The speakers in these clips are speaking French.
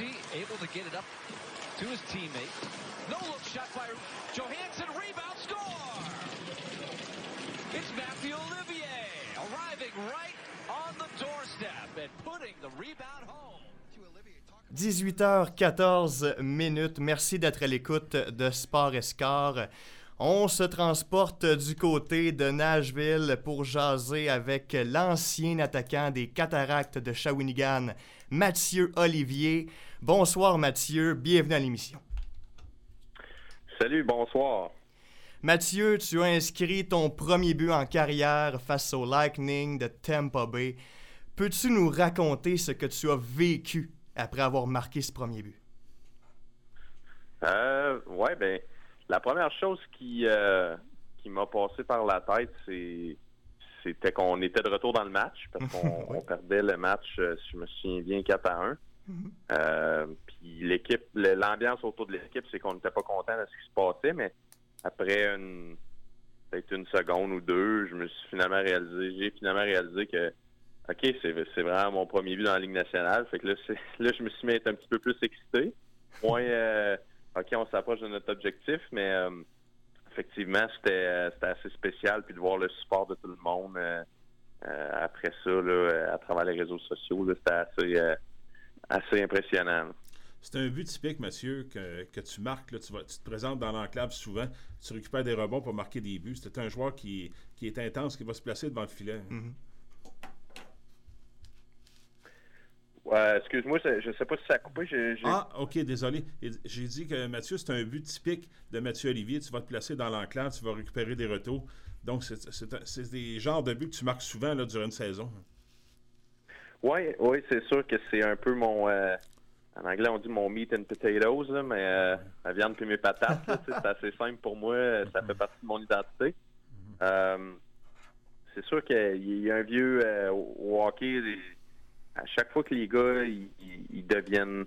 Susie able to get it up to his teammate. No look shot by Johansson. Rebound score! It's Matthew Olivier arriving right on the doorstep and putting the rebound home. 18h14 minutes. Merci d'être à l'écoute de Sport Escar. On se transporte du côté de Nashville pour jaser avec l'ancien attaquant des Cataractes de Shawinigan, Mathieu Olivier. Bonsoir Mathieu, bienvenue à l'émission. Salut, bonsoir. Mathieu, tu as inscrit ton premier but en carrière face au Lightning de Tampa Bay. Peux-tu nous raconter ce que tu as vécu après avoir marqué ce premier but? Euh, ouais, ben, la première chose qui, euh, qui m'a passé par la tête, c'est c'était qu'on était de retour dans le match parce qu'on perdait le match, euh, si je me souviens bien, 4 à 1. Euh, puis l'équipe, l'ambiance autour de l'équipe, c'est qu'on n'était pas content de ce qui se passait, mais après une peut-être une seconde ou deux, je me suis finalement réalisé, j'ai finalement réalisé que OK, c'est vraiment mon premier but dans la Ligue nationale. Fait que là, là je me suis mis à être un petit peu plus excité. Moins OK, on s'approche de notre objectif, mais euh, effectivement, euh, c'était assez spécial. Puis de voir le support de tout le monde euh, après ça, là, à travers les réseaux sociaux, c'était assez, assez impressionnant. C'est un but typique, Mathieu, que, tu marques. Là, tu, vas, tu te présentes dans l'enclave souvent, tu récupères des rebonds pour marquer des buts. C'est un joueur qui, qui, est intense, qui va se placer devant le filet. Mm-hmm. excuse-moi, je sais pas si ça a coupé. Ah, ok, désolé. J'ai dit que Mathieu, c'est un but typique de Mathieu Olivier. Tu vas te placer dans l'enclave, tu vas récupérer des retours. Donc, c'est des genres de buts que tu marques souvent là, durant une saison. Oui, oui, c'est sûr que c'est un peu mon. Euh, en anglais, on dit mon meat and potatoes, mais euh, la viande puis mes patates. c'est assez simple pour moi. Ça fait partie de mon identité. Euh, c'est sûr qu'il y a un vieux au hockey à chaque fois que les gars ils, deviennent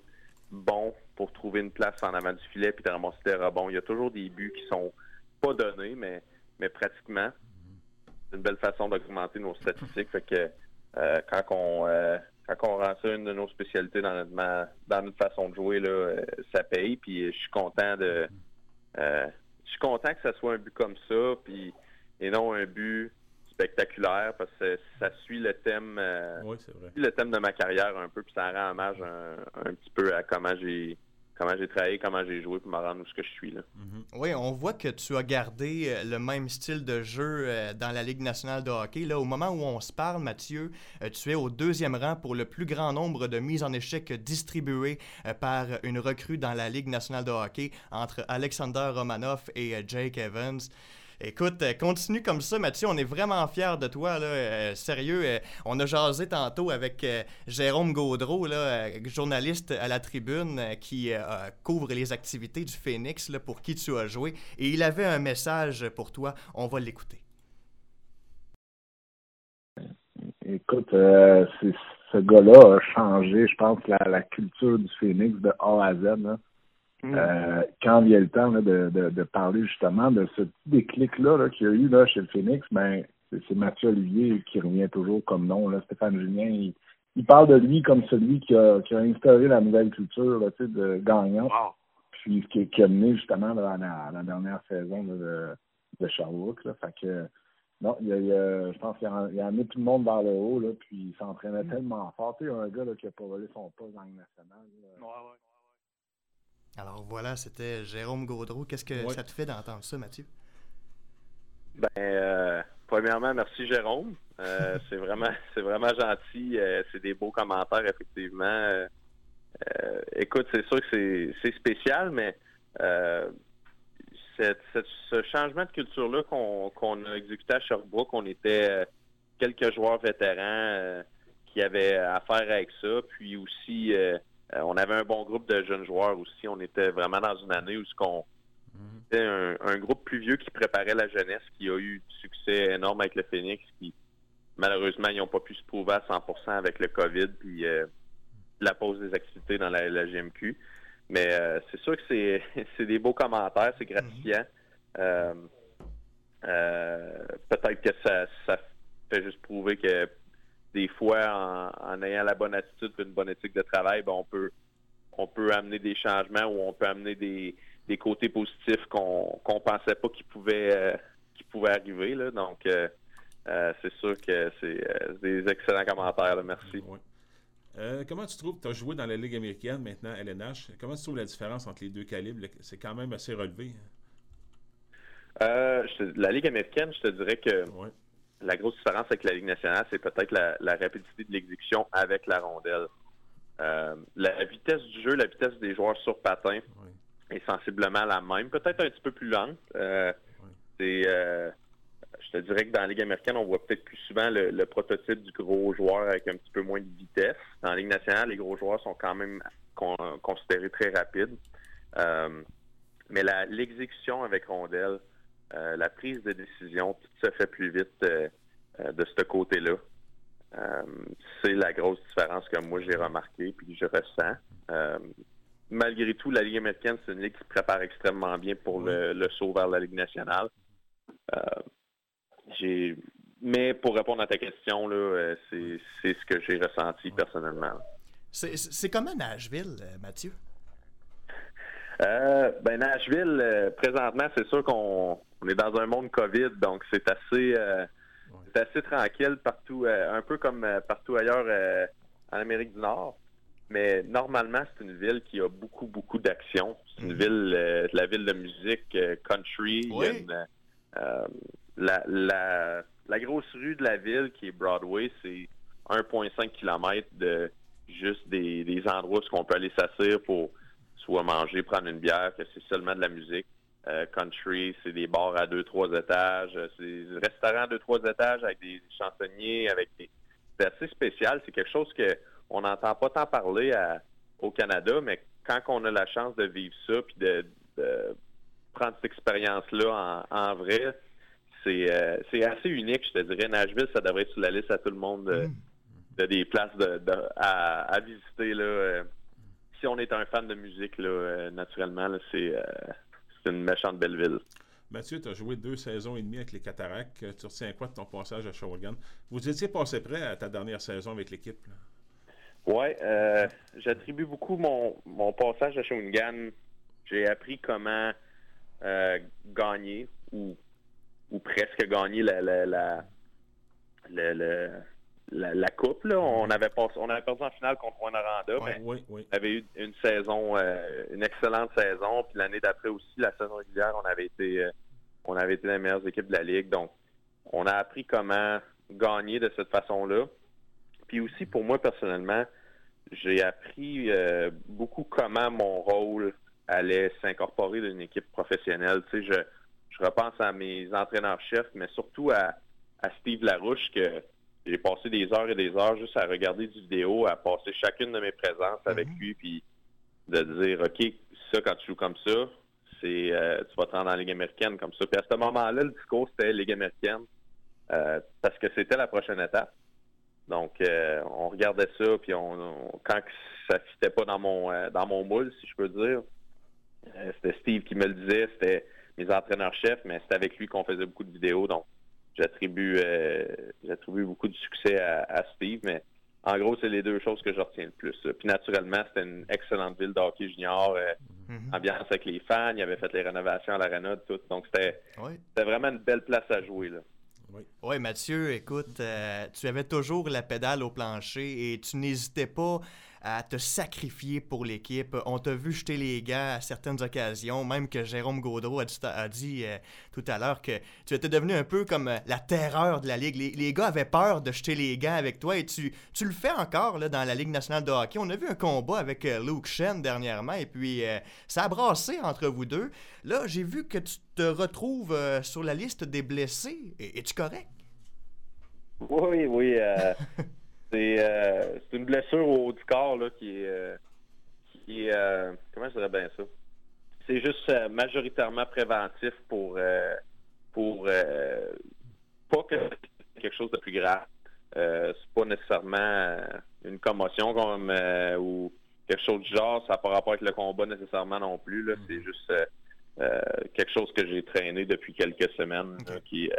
bons pour trouver une place en avant du filet puis de ramasser des rebonds, il y a toujours des buts qui sont pas donnés, mais, mais pratiquement. C'est une belle façon d'augmenter nos statistiques. Fait que euh, quand on euh, quand on rend ça une de nos spécialités dans notre dans notre façon de jouer, là, euh, ça paye. Puis je suis content de je suis content que ça soit un but comme ça, puis et non un but spectaculaire parce que ça suit le thème euh, le thème de ma carrière un peu puis ça rend hommage un, petit peu à comment j'ai comment j'ai travaillé, comment j'ai joué pour me rendre ce que je suis là. Mm-hmm. Oui, on voit que tu as gardé euh, le même style de jeu euh, dans la Ligue nationale de hockey. Là, au moment où on se parle, Mathieu, tu es au deuxième rang pour le plus grand nombre de mises en échec distribuées par une recrue dans la Ligue nationale de hockey entre Alexander Romanoff et Jake Evans. Écoute, euh, continue comme ça, Mathieu. On est vraiment fiers de toi. Euh, sérieux, euh, on a jasé tantôt avec Jérôme Gaudreau, journaliste à la tribune, qui couvre les activités du Phoenix pour qui tu as joué. Et il avait un message pour toi. On va l'écouter. Écoute, ce gars-là a changé, je pense, la, culture du Phoenix de A à Z. Mm. Euh, quand il y a le temps de, de, parler justement de ce petit déclic-là -là, qu'il y a eu là, chez le Phoenix, ben, c'est Mathieu Olivier qui revient toujours comme nom. Là. Stéphane Julien, il, parle de lui comme celui qui a, qui a instauré la nouvelle culture là, de gagnant. Puis qui, qui, a mené justement dans la, dernière saison de, de Sherbrooke. Là. Fait que non, il y a, je pense qu'il a, a, mis tout le monde vers le haut, là, puis il s'entraînait mm. tellement fort. Tu sais, un gars là, qui a pas volé son poste dans le national. Ouais, ouais. Alors voilà, c'était Jérôme Gaudreau. Qu'est-ce que ça te fait d'entendre ça, Mathieu? Ben, euh, premièrement, merci Jérôme. Euh, c'est vraiment, c'est vraiment gentil. Euh, c'est des beaux commentaires, effectivement. écoute, c'est sûr que c'est spécial, mais ce changement de culture-là qu'on a exécuté à Sherbrooke, on était quelques joueurs vétérans qui avaient affaire avec ça, puis aussi euh, on avait un bon groupe de jeunes joueurs aussi. On était vraiment dans une année où ce qu'on était un, groupe plus vieux qui préparait la jeunesse, qui a eu du succès énorme avec le Phoenix, qui malheureusement ils n'ont pas pu se prouver à 100% avec le COVID puis euh, la pause des activités dans la, GMQ. Mais euh, c'est sûr que c'est des beaux commentaires, c'est gratifiant. Peut-être que ça fait juste prouver que des fois, en, ayant la bonne attitude et une bonne éthique de travail, ben, on peut on peut amener des changements ou on peut amener des, des côtés positifs qu'on qu'on pensait pas qu'ils pouvaient qui pouvaient arriver. Là. Donc c'est sûr que c'est des excellents commentaires. merci. comment tu trouves, tu as joué dans la Ligue américaine, maintenant LNH, comment tu trouves la différence entre les deux calibres? C'est quand même assez relevé. Hein? la Ligue américaine, je te dirais que la grosse différence avec la Ligue nationale, c'est peut-être la, rapidité de l'exécution avec la rondelle. Euh, la vitesse du jeu, la vitesse des joueurs sur patin est sensiblement la même, peut-être un petit peu plus lente. Euh, euh, je te dirais que dans la Ligue américaine, on voit peut-être plus souvent le, prototype du gros joueur avec un petit peu moins de vitesse. Dans la Ligue nationale, les gros joueurs sont quand même considérés très rapides. mais l'exécution avec rondelle, euh, la prise de décision, tout se fait plus vite euh, euh, de ce côté-là. c'est la grosse différence que moi j'ai remarqué puis que je ressens. malgré tout, la Ligue américaine, c'est une ligue qui se prépare extrêmement bien pour le, saut vers la Ligue nationale. mais pour répondre à ta question, là, c'est, ce que j'ai ressenti personnellement. C'est, comme à Nashville, Mathieu? ben Nashville, présentement, c'est sûr qu'on on est dans un monde COVID, donc c'est assez, euh, assez tranquille partout, euh, un peu comme euh, partout ailleurs en Amérique du Nord. Mais normalement, c'est une ville qui a beaucoup, beaucoup d'actions. C'est une ville, la ville de musique country. la, la, grosse rue de la ville, qui est Broadway, c'est 1,5 km de juste des, des endroits où on peut aller s'asseoir pour soit manger, prendre une bière, que c'est seulement de la musique. Euh, country, c'est des bars à deux, trois étages, euh, c'est des restaurants à deux, trois étages avec des chansonniers, avec des. C'est assez spécial. C'est quelque chose que on n'entend pas tant parler au Canada, mais quand on a la chance de vivre ça puis de, prendre cette expérience-là en, vrai, euh, c'est assez unique, je te dirais. Nashville, ça devrait être sur la liste à tout le monde de, mm. des places de, à, visiter. Là. Si on est un fan de musique, là, naturellement, c'est c'est une méchante belle ville. Mathieu, tu as joué deux saisons et demie avec les Cataractes. Tu retiens quoi de ton passage à Shawinigan? Vous étiez passé prêt à ta dernière saison avec l'équipe? Oui, euh, j'attribue beaucoup mon, passage à Shawinigan. J'ai appris comment euh, gagner ou, ou presque gagner la, la, la, la, coupe. Là. On avait on avait perdu en finale contre Juan mais on avait eu une saison, euh, une excellente saison. Puis l'année d'après aussi, la saison régulière, on avait été, euh, on avait été les meilleures équipes de la ligue. Donc, on a appris comment gagner de cette façon-là. Puis aussi, pour moi personnellement, j'ai appris euh, beaucoup comment mon rôle allait s'incorporer dans une équipe professionnelle. Tu sais, je, je repense à mes entraîneurs-chefs, mais surtout à, à Steve Larouche que j'ai passé des heures et des heures juste à regarder du vidéo, à passer chacune de mes présences avec mhm. lui, puis de dire, OK, ça, quand tu joues comme ça, c'est euh, tu vas te rendre en Ligue américaine comme ça. Puis à ce moment-là, le discours, c'était Ligue américaine, euh, parce que c'était la prochaine étape. Donc, euh, on regardait ça, puis on, quand ça fitait pas dans mon dans mon moule, si je peux dire, c'était Steve qui me le disait, c'était mes entraîneurs-chefs, mais c'était avec lui qu'on faisait beaucoup de vidéos. Donc, j'attribue euh, j'attribue beaucoup de succès à, Steve, mais en gros, c'est les deux choses que je retiens le plus. Puis naturellement, c'était une excellente ville d'hockey junior, euh, mm-hmm. ambiance avec les fans, il avait fait les rénovations à l'arena, tout. Donc c'était vraiment une belle place à jouer. Là. Oui. Mathieu, écoute, euh, tu avais toujours la pédale au plancher et tu n'hésitais pas à te sacrifier pour l'équipe. On t'a vu jeter les gants à certaines occasions, même que Jérôme Gaudreau a dit, euh, tout à l'heure que tu étais devenu un peu comme euh, la terreur de la Ligue. Les, gars avaient peur de jeter les gants avec toi et tu, tu le fais encore là, dans la Ligue nationale de hockey. On a vu un combat avec euh, Luke Shen dernièrement et puis ça a brassé entre vous deux. Là, j'ai vu que tu te retrouves sur la liste des blessés. Es-tu correct? Oui, oui. Euh, c'est une blessure au haut du corps là, qui est. Euh, qui euh, comment je dirais bien ça? C'est juste majoritairement préventif pour. pour pas que quelque chose de plus grave. c'est pas nécessairement une commotion comme ou quelque chose du genre. Ça n'a pas rapport avec le combat nécessairement non plus. Là. C'est juste quelque chose que j'ai traîné depuis quelques semaines qui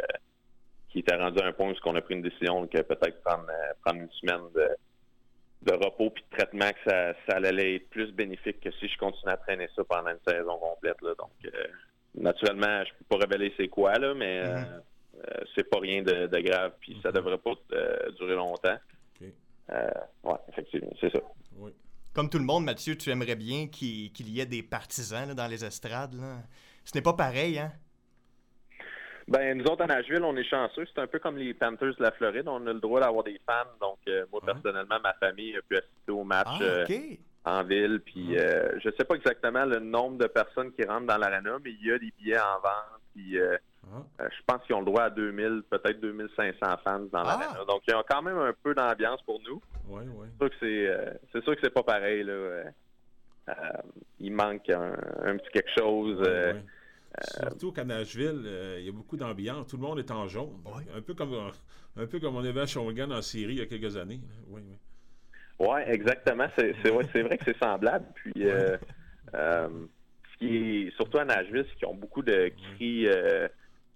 qui était rendu à un point où on a pris une décision que peut-être prendre, euh, prendre une semaine de repos puis de traitement que ça, ça allait être plus bénéfique que si je continuais à traîner ça pendant une saison complète. Là. Donc, euh, naturellement, je peux pas révéler c'est quoi, là, mais Mhm. euh, c'est pas rien de, de grave, puis ça Mhm. devrait pas euh, durer longtemps. OK. Euh, ouais, effectivement, c'est ça. Oui. Comme tout le monde, Mathieu, tu aimerais bien qu'il qu'il y ait des partisans là, dans les estrades. là. Ce n'est pas pareil, hein? Ben, nous autres, à Nashville, on est chanceux. C'est un peu comme les Panthers de la Floride. On a le droit d'avoir des fans. Donc, euh, moi, personnellement, ma famille a pu assister au match Ah, euh, en ville. Puis, Mhm. euh, je sais pas exactement le nombre de personnes qui rentrent dans l'arena, mais il y a des billets en vente. Puis, euh, Ah, euh, je pense qu'ils ont le droit à 2000, peut-être 2500 fans dans Ah. l'arena. Donc, il y a quand même un peu d'ambiance pour nous. oui, oui. C'est sûr que c'est, pas pareil. Là. Il manque un, un petit quelque chose. Oui, oui. Surtout qu'à Nashville, euh, il y a beaucoup d'ambiance. Tout le monde est en jaune. Oui. Un, peu comme, un peu comme on avait à Shawinigan en Syrie il y a quelques années. Oui, oui. Ouais, exactement. C'est, ouais, vrai que c'est semblable. Puis, euh, euh, ce qui est, surtout à Nashville, c'est qu'ils ont beaucoup de cris euh,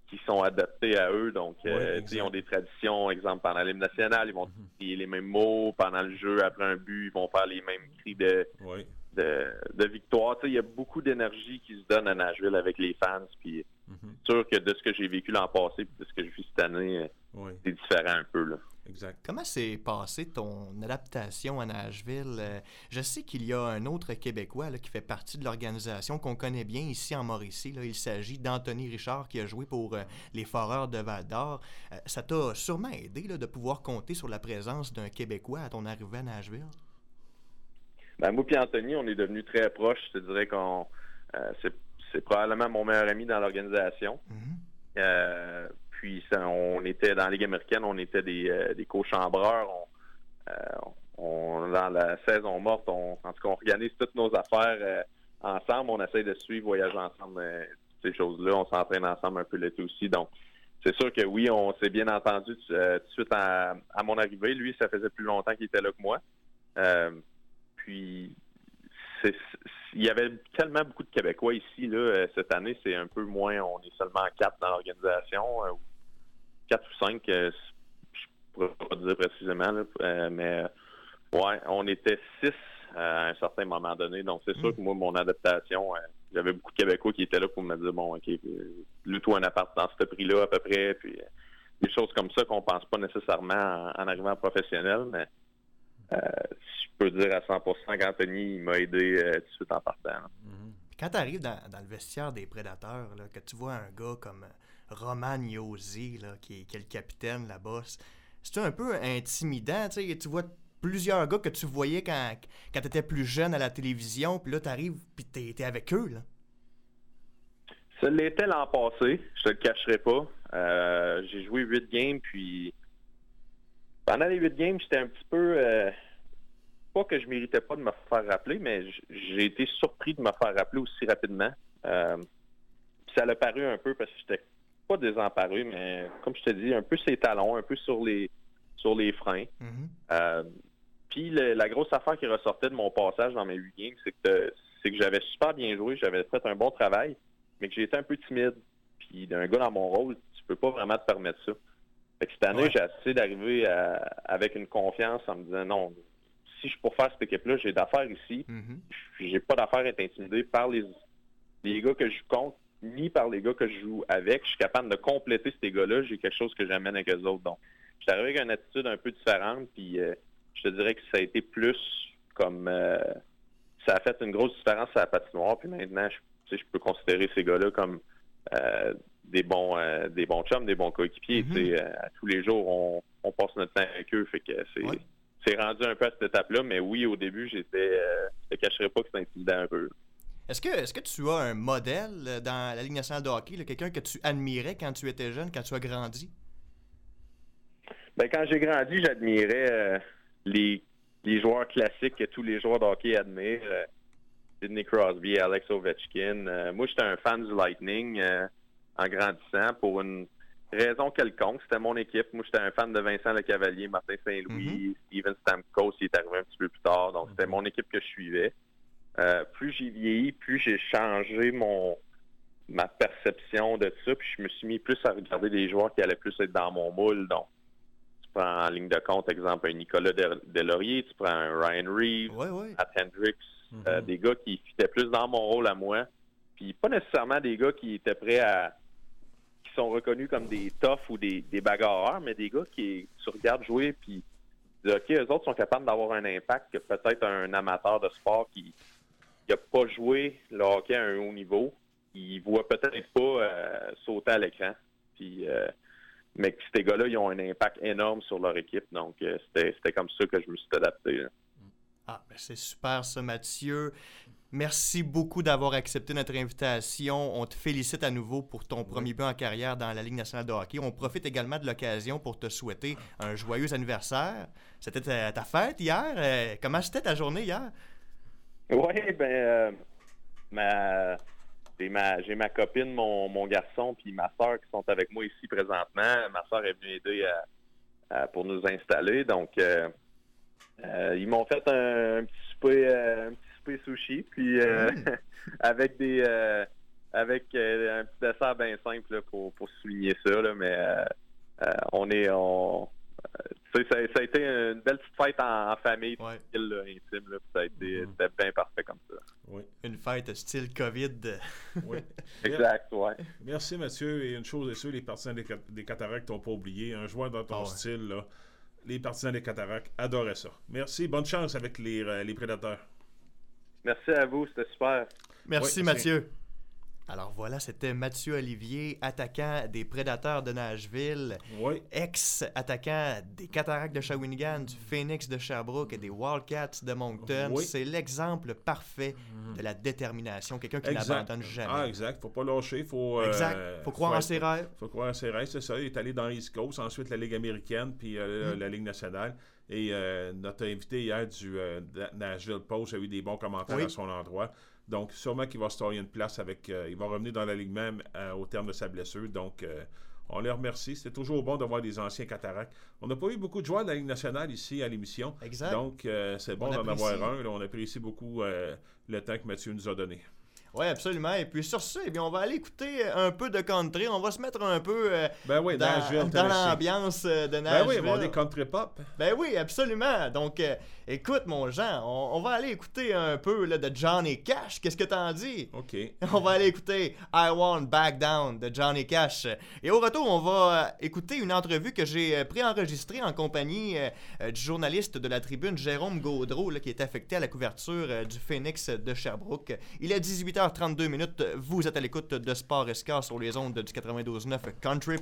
qui sont adaptés à eux. Donc, Ouais, euh, ils ont des traditions. Exemple, pendant l'hymne national, ils vont Mhm. crier les mêmes mots. Pendant le jeu, après un but, ils vont faire les mêmes cris de, Oui. De, de victoire. Tu sais, il y a beaucoup d'énergie qui se donne à Nashville avec les fans. Puis, Mhm. c'est sûr que de ce que j'ai vécu l'an passé et de ce que je vis cette année, euh, Oui, c'est différent un peu. Là. exact. Comment s'est passé ton adaptation à Nashville? Euh, Je sais qu'il y a un autre Québécois là, qui fait partie de l'organisation qu'on connaît bien ici en Mauricie. là. Il s'agit d'Anthony Richard qui a joué pour euh, les Foreurs de Val-d'Or. Euh, ça t'a sûrement aidé là, de pouvoir compter sur la présence d'un Québécois à ton arrivée à Nashville? Ben, moi et Anthony, on est devenus très proches. Je te dirais qu'on euh, c'est, probablement mon meilleur ami dans l'organisation. Mhm. Euh, puis ça, on était dans la Ligue américaine, on était des, euh, des co-chambreurs. On, euh, on- dans la saison morte, on, en tout cas, on organise toutes nos affaires ensemble. On essaie de suivre, voyager ensemble, ces choses-là. On s'entraîne ensemble un peu l'été aussi. Donc, c'est sûr que oui, on s'est bien entendu tout de suite à, à mon arrivée. Lui, ça faisait plus longtemps qu'il était là que moi. Puis, il y avait tellement beaucoup de Québécois ici. Là, euh, cette année, c'est un peu moins. On est seulement quatre dans l'organisation. euh, quatre ou cinq, euh, je pourrais pas dire précisément. là, mais ouais, on était six à un certain moment donné. Donc, c'est sûr que moi, mon adaptation, j'avais beaucoup de Québécois qui étaient là pour me dire bon, OK, loue-toi un appart dans ce prix-là à peu près. Puis, des choses comme ça qu'on pense pas nécessairement en, en arrivant professionnel, mais je peux dire à 100% qu'Anthony m'a aidé euh, tout de suite en partant. Quand tu arrives dans, dans le vestiaire des prédateurs, là, que tu vois un gars comme euh, Roman Yosi, là, qui, est- qui est le capitaine là-bas, c'est- c'est un peu intimidant. Tu sais, tu vois plusieurs gars que tu voyais quand, quand tu étais plus jeune à la télévision, puis là, tu arrives, puis tu es, avec eux. Là. Ça l'était l'an passé, je te le cacherai pas. Euh, j'ai joué huit games, puis pendant les huit games, j'étais un petit peu... euh, pas que je méritais pas de me faire rappeler, mais j'ai été surpris de me faire rappeler aussi rapidement. Euh, ça l'a paru un peu parce que j'étais pas désemparé, mais comme je te dis, un peu ses talons, un peu sur les sur les freins. Mhm. Euh, puis la grosse affaire qui ressortait de mon passage dans mes huit games, c'est que c'est que j'avais super bien joué, j'avais fait un bon travail, mais que j'ai été un peu timide. Puis d'un gars dans mon rôle, tu peux pas vraiment te permettre ça. Fait que cette année, Ouais. j'ai essayé d'arriver à- avec une confiance en me disant non, si je suis pour faire cette équipe-là, j'ai d'affaires ici. Puis J'ai pas d'affaires à être intimidé par les, les gars que je compte, ni par les gars que je joue avec. Je suis capable de compléter ces gars-là. J'ai quelque chose que j'amène avec eux autres. Donc, je suis arrivé avec une attitude un peu différente. Puis, euh, je te dirais que ça a été plus comme euh, ça a fait une grosse différence à la patinoire. Puis maintenant, je, je peux considérer ces gars-là comme euh, des bons euh, des bons chums, des bons coéquipiers. Mhm. Euh, tous les jours, on, on passe notre temps avec eux. Fait que c'est Ouais. rendu un peu à cette étape-là. Mais oui, au début, j'étais euh, je te cacherai pas que c'était intimidant un peu. Est-ce que, est que tu as un modèle dans la Ligue nationale de hockey, quelqu'un que tu admirais quand tu étais jeune, quand tu as grandi? Ben, quand j'ai grandi, j'admirais les, les joueurs classiques que tous les joueurs de hockey admirent. Sidney Crosby, Alex Ovechkin. Moi, j'étais un fan du Lightning en grandissant pour une raison quelconque. C'était mon équipe. Moi, j'étais un fan de Vincent Lecavalier, Martin Saint-Louis, Steven Stamkos, il est arrivé un petit peu plus tard. Donc, c'était mon équipe que je suivais. Euh, plus j'ai vieilli, plus j'ai changé mon ma perception de ça. Puis je me suis mis plus à regarder des joueurs qui allaient plus être dans mon moule. Donc, prends en ligne de compte, exemple, un Nicolas Delaurier, tu prends un Ryan Reeves, Ouais, ouais. Matt Hendricks, Mhm. euh, des gars qui fitaient plus dans mon rôle à moi. Puis pas nécessairement des gars qui étaient prêts à. Qui sont reconnus comme des toughs ou des, des bagarreurs, mais des gars qui tu regardes jouer puis OK, eux autres sont capables d'avoir un impact que peut-être un amateur de sport qui n'a pas joué le hockey à un haut niveau, il voit peut-être pas euh, sauter à l'écran. Puis euh, mais ces gars-là, ils ont un impact énorme sur leur équipe. Donc, euh, c'était comme ça que je me suis adapté. Ah, ben c'est super ça, Mathieu. Merci beaucoup d'avoir accepté notre invitation. On te félicite à nouveau pour ton premier but en carrière dans la Ligue nationale de hockey. On profite également de l'occasion pour te souhaiter un joyeux anniversaire. C'était ta, ta fête hier. Euh, comment c'était ta journée hier? Oui, ben, euh, ma, j'ai ma, j'ai ma copine, mon, mon garçon, puis ma soeur qui sont avec moi ici présentement. Ma soeur est venue aider à- à- pour nous installer. Donc, euh, euh, ils m'ont fait un, un petit souper, euh, un petit souper sushi, puis euh, avec des, euh, avec euh, un petit dessert bien simple là, pour, pour souligner ça. Là, mais euh, euh, on est, on, euh, tu sais, ça, ça a été une belle petite fête en, en famille, Ouais. là, intime. Là, puis ça a été, c'était bien parfait comme ça. Oui. Une fête style COVID. oui. Exact, ouais. Merci Mathieu. Et une chose est sûre, les partisans des, des Cataractes t'ont pas oublié. Un joueur dans ton Ah ouais. style, là, les partisans des Cataractes adoraient ça. Merci. Bonne chance avec les, euh, les prédateurs. Merci à vous, c'était super. Merci Oui, Mathieu. Alors voilà, c'était Mathieu Olivier, attaquant des Prédateurs de Nashville, Oui. ex-attaquant des Cataractes de Shawinigan, du Phoenix de Sherbrooke et des Wildcats de Moncton. Oui. C'est l'exemple parfait de la détermination, quelqu'un qui n'abandonne jamais. Ah, exact. Faut pas lâcher. Faut, euh, exact. Faut croire en être- ses rêves. faut croire en ses rêves, c'est ça. Il est allé dans l'East Coast, ensuite la Ligue américaine, puis euh, la Ligue nationale. Et euh, notre invité hier du Nashville Post a eu des bons commentaires Oui. à son endroit. Donc, sûrement qu'il va se tailler une place avec. euh, il va revenir dans la Ligue même euh, au terme de sa blessure. Donc, euh, on les remercie. C'est toujours bon d'avoir des anciens cataractes. On n'a pas eu beaucoup de joueurs de la Ligue nationale ici à l'émission. Exact. Donc, euh, c'est bon On d'en avoir un. là. on apprécie beaucoup le temps que Mathieu nous a donné. Oui, absolument. Et puis sur ce, eh bien, on va aller écouter un peu de country. On va se mettre un peu euh, Ben oui, dans, dans l'ambiance euh, de Ben Nashville. oui, on est country pop. Ben oui, absolument. Donc, euh, écoute, mon Jean, on, on va aller écouter un peu là, de Johnny Cash. Qu'est-ce que t'en dis? OK. On va aller écouter I Won't Back Down de Johnny Cash. Et au retour, on va euh, écouter une entrevue que j'ai euh, préenregistrée en compagnie euh, euh, du journaliste de la tribune Jérôme Gaudreau, là, qui est affecté à la couverture euh, du Phoenix de Sherbrooke. Il est 18h32 minutes. Vous êtes à l'écoute de Sport Escar sur les ondes du 92.9 Country